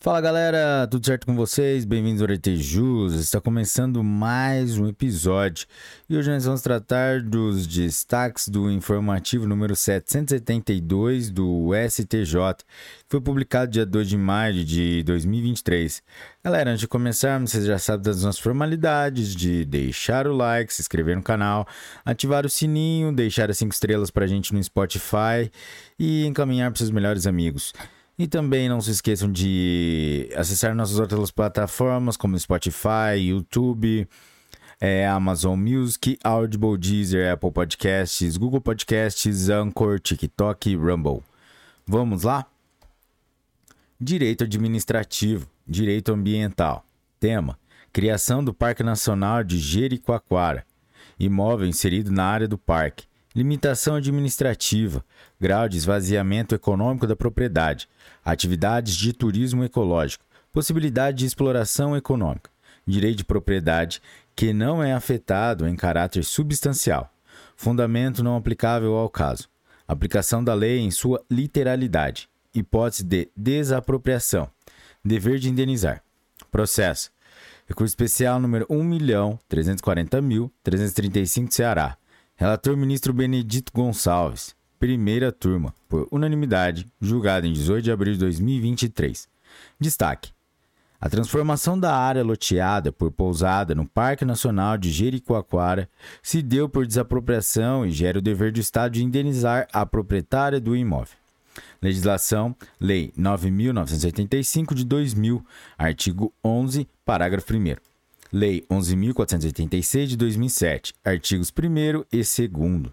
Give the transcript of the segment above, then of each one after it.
Fala galera, tudo certo com vocês? Bem-vindos ao Jus. Está começando mais um episódio e hoje nós vamos tratar dos destaques do informativo número 772 do STJ, que foi publicado dia 2 de maio de 2023. Galera, antes de começarmos, vocês já sabem das nossas formalidades de deixar o like, se inscrever no canal, ativar o sininho, deixar as 5 estrelas para a gente no Spotify e encaminhar para seus melhores amigos. E também não se esqueçam de acessar nossas outras plataformas como Spotify, YouTube, é, Amazon Music, Audible, Deezer, Apple Podcasts, Google Podcasts, Anchor, TikTok Rumble. Vamos lá? Direito Administrativo, Direito Ambiental. Tema: Criação do Parque Nacional de Jericoacoara. Imóvel inserido na área do parque. Limitação administrativa, grau de esvaziamento econômico da propriedade, atividades de turismo ecológico, possibilidade de exploração econômica, direito de propriedade que não é afetado em caráter substancial, fundamento não aplicável ao caso, aplicação da lei em sua literalidade, hipótese de desapropriação, dever de indenizar, processo, recurso especial número 1.340.335 Ceará Relator ministro Benedito Gonçalves. Primeira turma, por unanimidade, julgado em 18 de abril de 2023. Destaque: a transformação da área loteada por pousada no Parque Nacional de Jericoacoara se deu por desapropriação e gera o dever do Estado de indenizar a proprietária do imóvel. Legislação, Lei 9.985 de 2000, artigo 11, parágrafo 1. Lei 11.486 de 2007, artigos 1 e 2.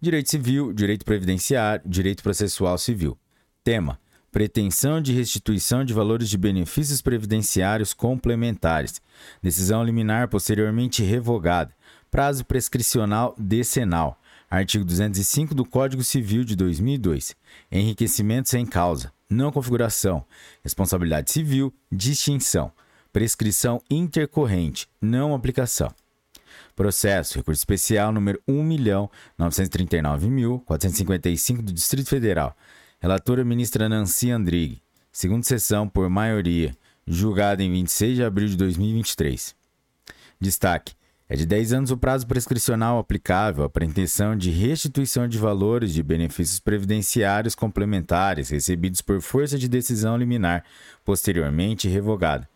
Direito Civil, Direito Previdenciário, Direito Processual Civil. Tema: Pretensão de restituição de valores de benefícios previdenciários complementares. Decisão liminar posteriormente revogada. Prazo prescricional decenal. Artigo 205 do Código Civil de 2002. Enriquecimento sem causa. Não configuração. Responsabilidade civil. Distinção prescrição intercorrente, não aplicação. Processo, recurso especial número 1.939.455 do Distrito Federal. Relatora ministra Nancy Andrighi. Segunda sessão por maioria, julgada em 26 de abril de 2023. Destaque: é de 10 anos o prazo prescricional aplicável à pretensão de restituição de valores de benefícios previdenciários complementares recebidos por força de decisão liminar, posteriormente revogada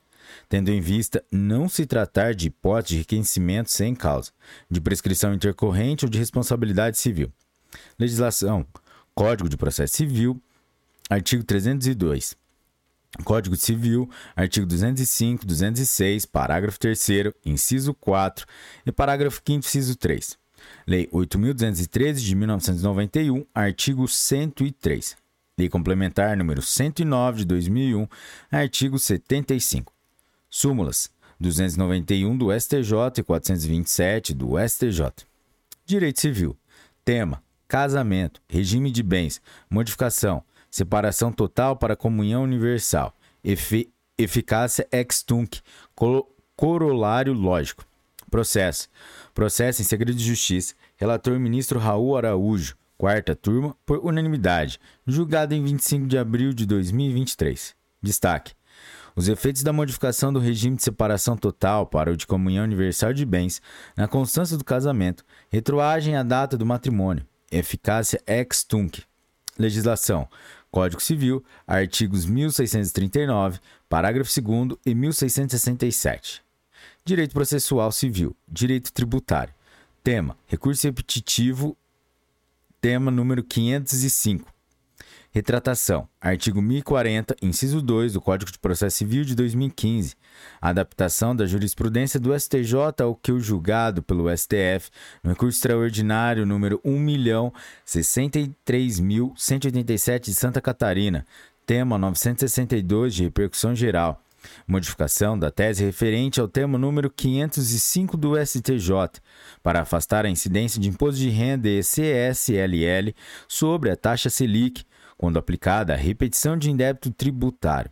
tendo em vista não se tratar de hipótese de reconhecimento sem causa, de prescrição intercorrente ou de responsabilidade civil. Legislação: Código de Processo Civil, artigo 302. Código Civil, artigo 205, 206, parágrafo 3 inciso 4 e parágrafo 5 inciso 3. Lei 8.213 de 1991, artigo 103. Lei Complementar número 109 de 2001, artigo 75. Súmulas 291 do STJ e 427 do STJ. Direito Civil. Tema: Casamento, regime de bens, modificação, separação total para comunhão universal, efi eficácia ex tunc, corolário lógico. Processo. Processo em segredo de justiça. Relator ministro Raul Araújo. Quarta turma, por unanimidade. Julgado em 25 de abril de 2023. Destaque: os efeitos da modificação do regime de separação total para o de comunhão universal de bens na constância do casamento retroagem à data do matrimônio. Eficácia ex tunc. Legislação: Código Civil, artigos 1639, parágrafo 2 e 1667. Direito Processual Civil, Direito Tributário. Tema: Recurso repetitivo. Tema número 505. Retratação. Artigo 1040, inciso 2 do Código de Processo Civil de 2015. Adaptação da jurisprudência do STJ ao que o julgado pelo STF no recurso extraordinário número 1.063.187 de Santa Catarina, tema 962 de repercussão geral. Modificação da tese referente ao tema número 505 do STJ, para afastar a incidência de imposto de renda e CSLL sobre a taxa Selic quando aplicada repetição de indébito tributário.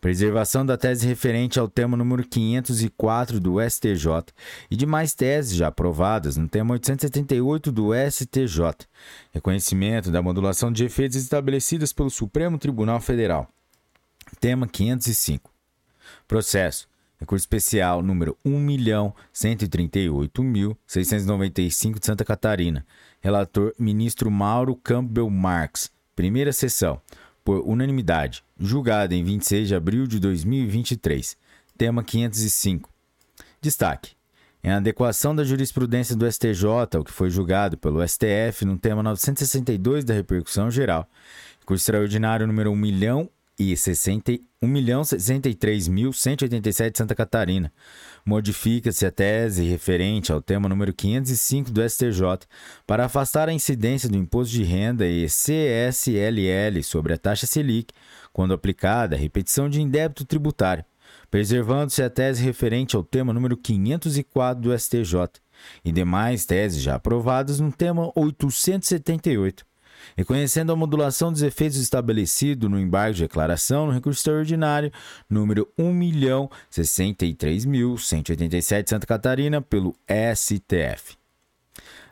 Preservação da tese referente ao tema número 504 do STJ e demais teses já aprovadas no tema 878 do STJ. Reconhecimento da modulação de efeitos estabelecidas pelo Supremo Tribunal Federal. tema 505. Processo. Recurso especial número 1.138.695 de Santa Catarina. Relator ministro Mauro Campbell Marx. Primeira sessão. Por unanimidade. Julgado em 26 de abril de 2023. Tema 505. Destaque. Em adequação da jurisprudência do STJ, o que foi julgado pelo STF no tema 962 da repercussão geral, curso extraordinário número 1 milhão e 1.063.187 Santa Catarina. Modifica-se a tese referente ao tema número 505 do STJ para afastar a incidência do imposto de renda e CSLL sobre a taxa Selic, quando aplicada a repetição de indébito tributário, preservando-se a tese referente ao tema número 504 do STJ e demais teses já aprovadas no tema 878, reconhecendo a modulação dos efeitos estabelecido no embargo de declaração no recurso extraordinário número 1.063.187 Santa Catarina pelo STF.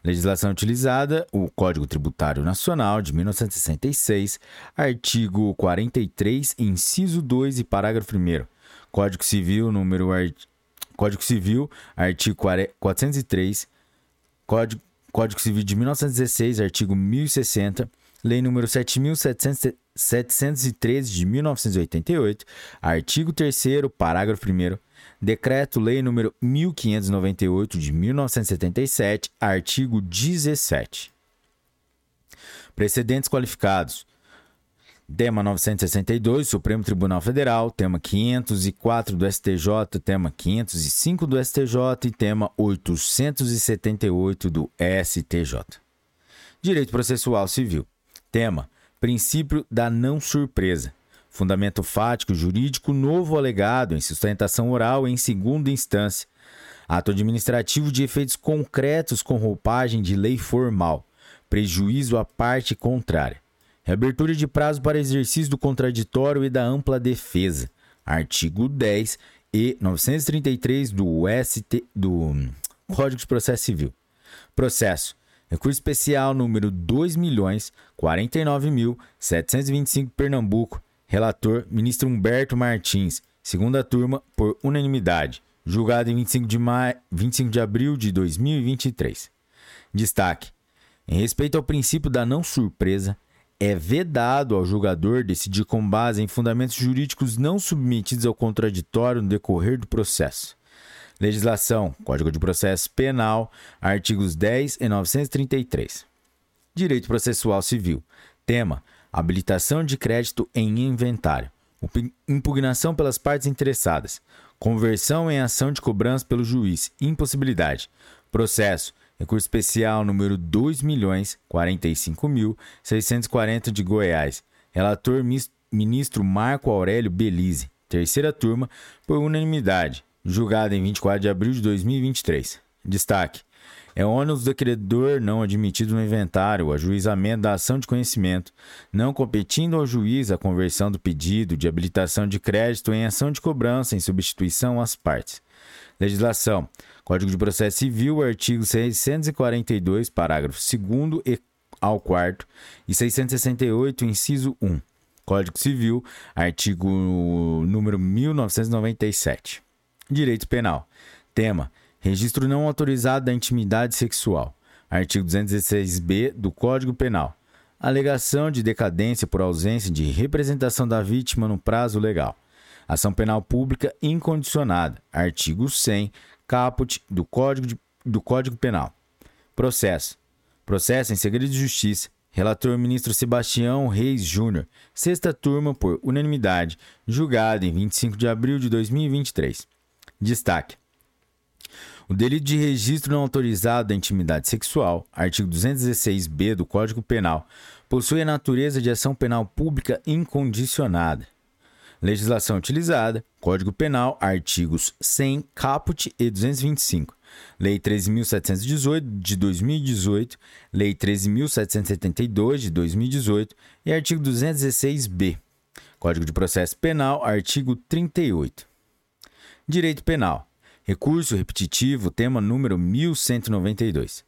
Legislação utilizada: o Código Tributário Nacional de 1966, artigo 43, inciso 2 e parágrafo 1 Código Civil, número Código Civil, artigo 403, Código, Código Civil de 1916, artigo 1060, Lei número 7713 de 1988, artigo 3 parágrafo 1 Decreto-Lei número 1598 de 1977, artigo 17. Precedentes qualificados. Tema 962, Supremo Tribunal Federal. Tema 504 do STJ. Tema 505 do STJ. E tema 878 do STJ. Direito Processual Civil. Tema: Princípio da não surpresa. Fundamento fático jurídico novo alegado em sustentação oral em segunda instância. Ato administrativo de efeitos concretos com roupagem de lei formal. Prejuízo à parte contrária. Reabertura de prazo para exercício do contraditório e da ampla defesa. Artigo 10 e 933 do ST do Código de Processo Civil. Processo. Recurso especial número 2.049.725 Pernambuco. Relator: Ministro Humberto Martins. Segunda turma por unanimidade. Julgado em 25 de, maio, 25 de abril de 2023. Destaque: Em respeito ao princípio da não surpresa, é vedado ao julgador decidir com base em fundamentos jurídicos não submetidos ao contraditório no decorrer do processo. Legislação: Código de Processo Penal, artigos 10 e 933. Direito Processual Civil. Tema: Habilitação de crédito em inventário. Impugnação pelas partes interessadas. Conversão em ação de cobrança pelo juiz. Impossibilidade. Processo: Recurso especial número 2.045.640 de Goiás. Relator ministro Marco Aurélio Belize. Terceira turma, por unanimidade. Julgado em 24 de abril de 2023. Destaque: é ônus do credor não admitido no inventário o ajuizamento da ação de conhecimento, não competindo ao juiz a conversão do pedido de habilitação de crédito em ação de cobrança em substituição às partes. Legislação: Código de Processo Civil, artigo 642, parágrafo 2 e ao 4 e 668, inciso 1. Código Civil, artigo número 1997. Direito Penal. Tema: Registro não autorizado da intimidade sexual. Artigo 216b do Código Penal. Alegação de decadência por ausência de representação da vítima no prazo legal. Ação penal pública incondicionada. Artigo 100, caput do Código, de, do Código Penal. Processo. Processo em segredo de justiça. Relator ministro Sebastião Reis Júnior. Sexta turma por unanimidade. Julgado em 25 de abril de 2023. Destaque. O delito de registro não autorizado da intimidade sexual, artigo 216b do Código Penal, possui a natureza de ação penal pública incondicionada. Legislação utilizada: Código Penal, artigos 100, caput e 225. Lei 13.718 de 2018, Lei 13.772 de 2018 e artigo 216b. Código de Processo Penal, artigo 38. Direito Penal. Recurso repetitivo, tema número 1192.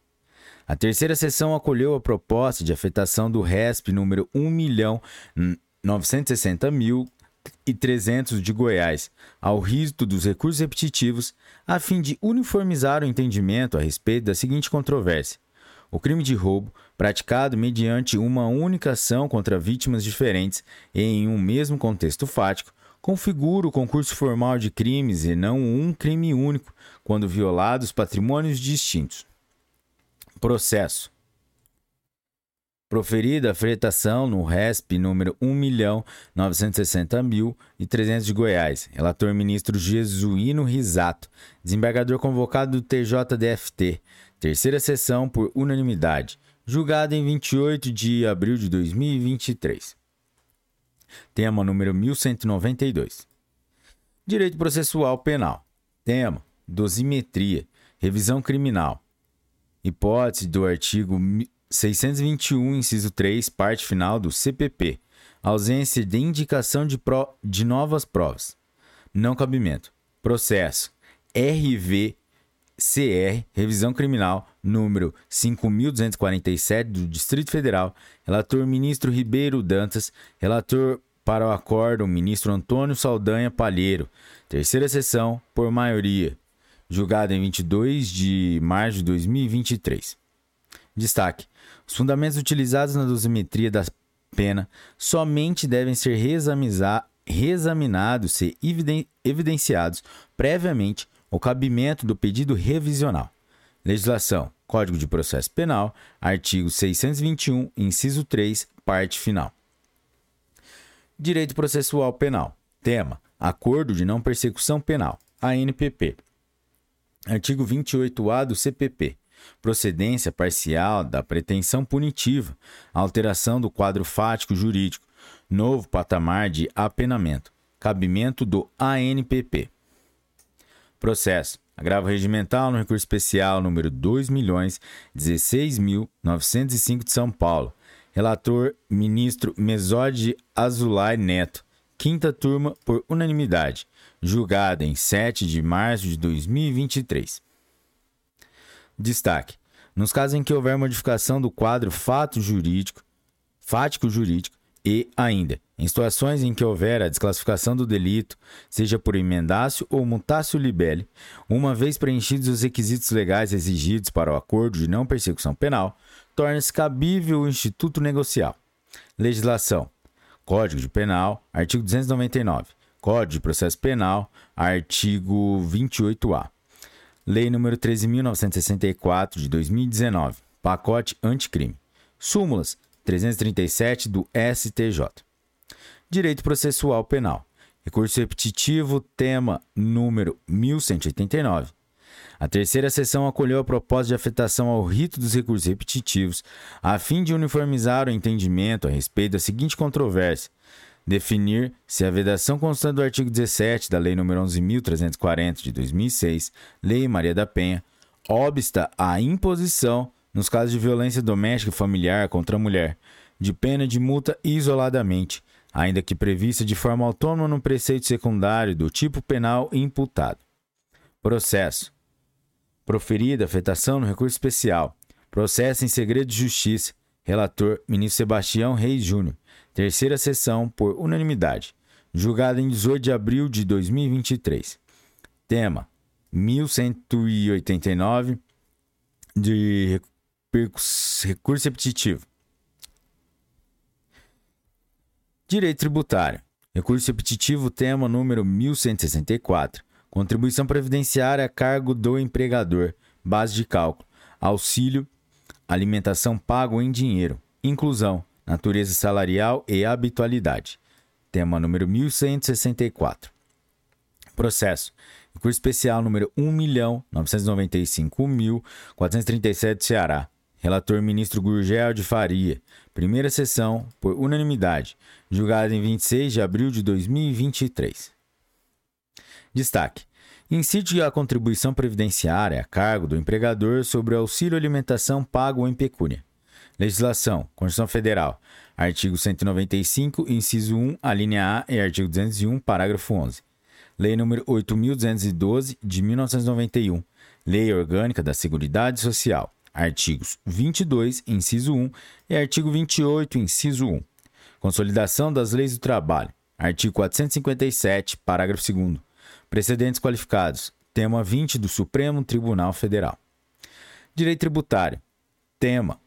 A terceira sessão acolheu a proposta de afetação do RESP número 1.960.000 e 300 de Goiás ao rito dos recursos repetitivos, a fim de uniformizar o entendimento a respeito da seguinte controvérsia: o crime de roubo, praticado mediante uma única ação contra vítimas diferentes e em um mesmo contexto fático, configura o concurso formal de crimes e não um crime único, quando violados patrimônios distintos. Processo. Proferida a fretação no RESP número 1.960.300 de Goiás. Relator ministro Jesuíno Risato. Desembargador convocado do TJDFT. Terceira sessão por unanimidade. Julgado em 28 de abril de 2023. Tema número 1192. Direito processual penal. Tema: dosimetria, revisão criminal. Hipótese do artigo 621, inciso 3, parte final do CPP. Ausência de indicação de, pro, de novas provas. Não cabimento. Processo. RVCR, Revisão Criminal, número 5.247 do Distrito Federal. Relator ministro Ribeiro Dantas. Relator para o acórdão, ministro Antônio Saldanha Palheiro. Terceira sessão, por maioria. Julgado em 22 de março de 2023. Destaque: os fundamentos utilizados na dosimetria da pena somente devem ser reexaminados e evidenciados previamente o cabimento do pedido revisional. Legislação: Código de Processo Penal, artigo 621, inciso 3, parte final. Direito Processual Penal. Tema: Acordo de Não Persecução Penal, ANPP. Artigo 28-A do CPP procedência parcial da pretensão punitiva, alteração do quadro fático jurídico, novo patamar de apenamento, cabimento do ANPP. Processo. Agravo regimental no recurso especial número 2.016.905 de São Paulo. Relator, ministro Mesode Azulay Neto. Quinta turma por unanimidade. Julgada em 7 de março de 2023. Destaque: nos casos em que houver modificação do quadro fato jurídico, fático jurídico e ainda em situações em que houver a desclassificação do delito, seja por emendácio ou mutácio libelli, uma vez preenchidos os requisitos legais exigidos para o acordo de não persecução penal, torna-se cabível o instituto negocial. Legislação: Código de Penal, artigo 299. Código de Processo Penal, artigo 28-A. Lei nº 13.964 de 2019, pacote anticrime. Súmulas 337 do STJ. Direito processual penal. Recurso repetitivo, tema número 1189. A terceira sessão acolheu a proposta de afetação ao rito dos recursos repetitivos, a fim de uniformizar o entendimento a respeito da seguinte controvérsia: definir se a vedação constante do artigo 17 da Lei nº 11.340 de 2006, Lei Maria da Penha, obsta à imposição, nos casos de violência doméstica e familiar contra a mulher, de pena de multa isoladamente, ainda que prevista de forma autônoma no preceito secundário do tipo penal imputado. Processo. Proferida afetação no recurso especial. Processo em segredo de justiça. Relator: Ministro Sebastião Reis Júnior. Terceira sessão por unanimidade. Julgada em 18 de abril de 2023. Tema: 1189 de recurso repetitivo. Direito tributário. Recurso repetitivo, tema número 1164. Contribuição previdenciária a cargo do empregador. Base de cálculo. Auxílio. Alimentação pago em dinheiro. Inclusão natureza salarial e habitualidade. Tema número 1164. Processo. Recurso especial número 1.995.437 Ceará. Relator ministro Gurgel de Faria. Primeira sessão, por unanimidade. Julgado em 26 de abril de 2023. Destaque. Incide a contribuição previdenciária a cargo do empregador sobre o auxílio alimentação pago em pecúnia. Legislação. Constituição Federal. Artigo 195, inciso 1, a linha A e artigo 201, parágrafo 11. Lei nº 8.212, de 1991. Lei Orgânica da Seguridade Social. Artigos 22, inciso 1 e artigo 28, inciso 1. Consolidação das leis do trabalho. Artigo 457, parágrafo 2 Precedentes qualificados. Tema 20 do Supremo Tribunal Federal. Direito tributário. Tema.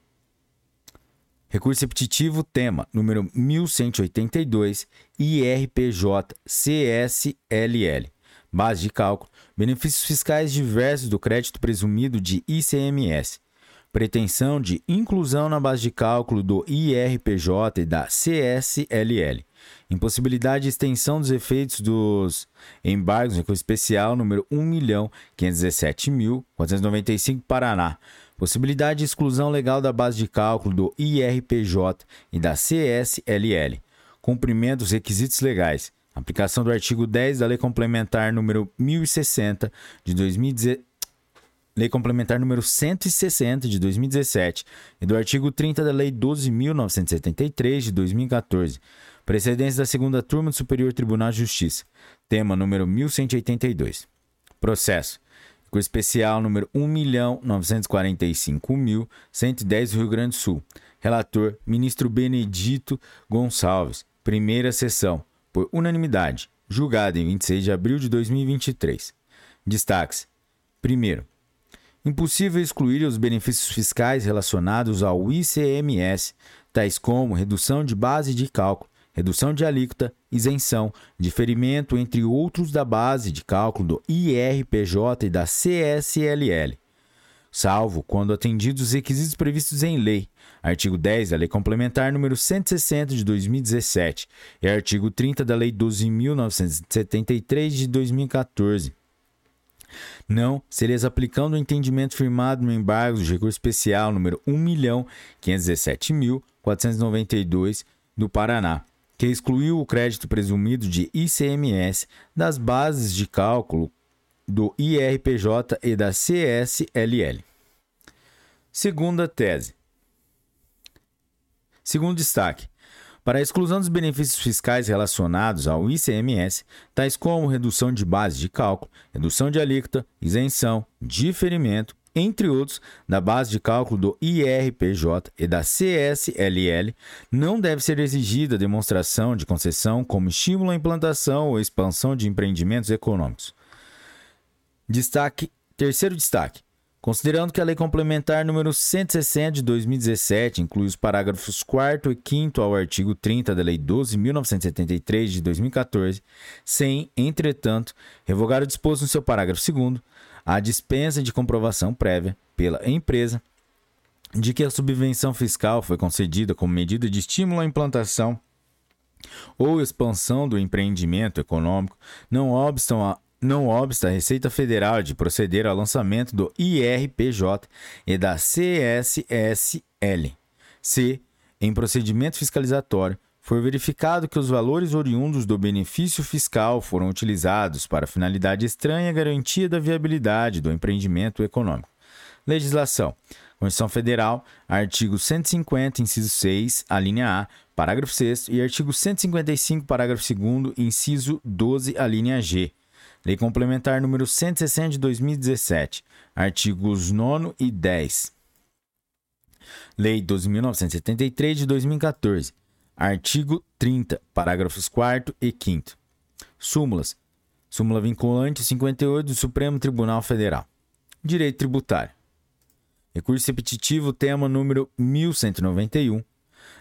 Recurso repetitivo, tema número 1182, IRPJ CSLL. Base de cálculo: benefícios fiscais diversos do crédito presumido de ICMS. Pretensão de inclusão na base de cálculo do IRPJ e da CSLL. Impossibilidade de extensão dos efeitos dos embargos, recurso especial número 1.517.495, Paraná. Possibilidade de exclusão legal da base de cálculo do IRPJ e da CSLL. Cumprimento dos requisitos legais. Aplicação do artigo 10 da Lei Complementar número 1060 de 2017 Lei Complementar número 160 de 2017 e do artigo 30 da Lei 12.973 de 2014. Precedência da segunda turma do Superior Tribunal de Justiça. Tema número 1182. Processo. Recurso especial número 1.945.110 do Rio Grande do Sul. Relator: Ministro Benedito Gonçalves. Primeira sessão. Por unanimidade. Julgado em 26 de abril de 2023. Destaques: Primeiro, impossível excluir os benefícios fiscais relacionados ao ICMS, tais como redução de base de cálculo, redução de alíquota, isenção, diferimento, entre outros, da base de cálculo do IRPJ e da CSLL, salvo quando atendidos os requisitos previstos em lei, artigo 10 da Lei Complementar número 160 de 2017 e artigo 30 da Lei 12.973 de 2014. Não se lhes aplicando o entendimento firmado no embargo de recurso especial número 1.517.492 do Paraná, que excluiu o crédito presumido de ICMS das bases de cálculo do IRPJ e da CSLL. Segunda tese. Segundo destaque, para a exclusão dos benefícios fiscais relacionados ao ICMS, tais como redução de base de cálculo, redução de alíquota, isenção, diferimento, entre outros, da base de cálculo do IRPJ e da CSLL, não deve ser exigida demonstração de concessão como estímulo à implantação ou expansão de empreendimentos econômicos. Destaque, terceiro destaque. Considerando que a Lei Complementar número 160 de 2017 inclui os parágrafos 4 e 5 ao artigo 30 da Lei 12.973 de 2014, sem, entretanto, revogar o disposto no seu parágrafo 2 a dispensa de comprovação prévia pela empresa de que a subvenção fiscal foi concedida como medida de estímulo à implantação ou expansão do empreendimento econômico, não obstam a não obsta a Receita Federal de proceder ao lançamento do IRPJ e da CSSL. Se, em procedimento fiscalizatório, for verificado que os valores oriundos do benefício fiscal foram utilizados para finalidade estranha à garantia da viabilidade do empreendimento econômico. Legislação. Constituição Federal, artigo 150, inciso 6, a linha A, parágrafo 6 e artigo 155, parágrafo 2 inciso 12, a linha G. Lei Complementar número 160 de 2017, artigos 9 e 10. Lei 12.973 de 2014, Artigo 30, parágrafos 4 e 5. Súmulas. Súmula vinculante 58 do Supremo Tribunal Federal. Direito tributário. Recurso repetitivo, tema número 1191.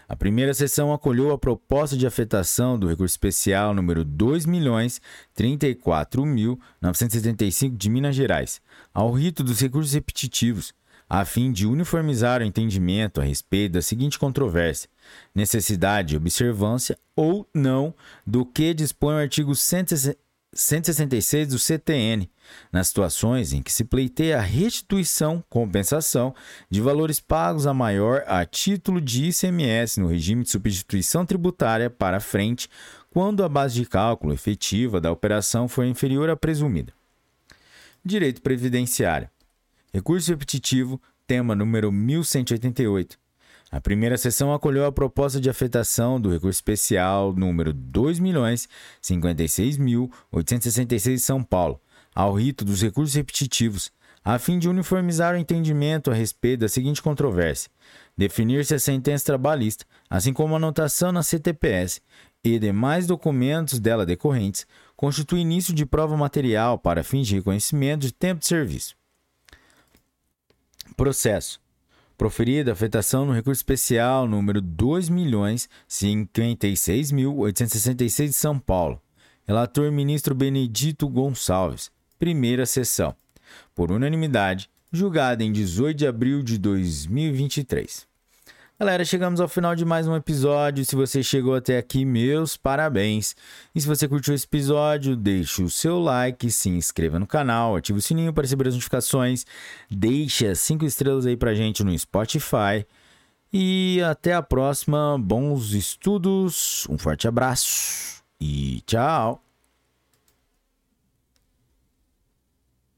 A primeira sessão acolheu a proposta de afetação do recurso especial número 2.034.975 de Minas Gerais ao rito dos recursos repetitivos a fim de uniformizar o entendimento a respeito da seguinte controvérsia: necessidade de observância ou não do que dispõe o artigo 166 do CTN, nas situações em que se pleiteia a restituição, compensação de valores pagos a maior a título de ICMS no regime de substituição tributária para frente, quando a base de cálculo efetiva da operação for inferior à presumida. Direito previdenciário. Recurso repetitivo, tema número 1188. A primeira sessão acolheu a proposta de afetação do recurso especial número 2.056.866 de São Paulo, ao rito dos recursos repetitivos, a fim de uniformizar o entendimento a respeito da seguinte controvérsia: definir se a sentença trabalhista, assim como a anotação na CTPS, e demais documentos dela decorrentes constitui início de prova material para fins de reconhecimento de tempo de serviço. Processo. Proferida afetação no recurso especial número 2.056.866 de São Paulo. Relator ministro Benedito Gonçalves. Primeira sessão. Por unanimidade, julgada em 18 de abril de 2023. Galera, chegamos ao final de mais um episódio. Se você chegou até aqui, meus parabéns. E se você curtiu esse episódio, deixe o seu like, se inscreva no canal, ative o sininho para receber as notificações, deixe as 5 estrelas aí pra gente no Spotify. E até a próxima. Bons estudos, um forte abraço e tchau!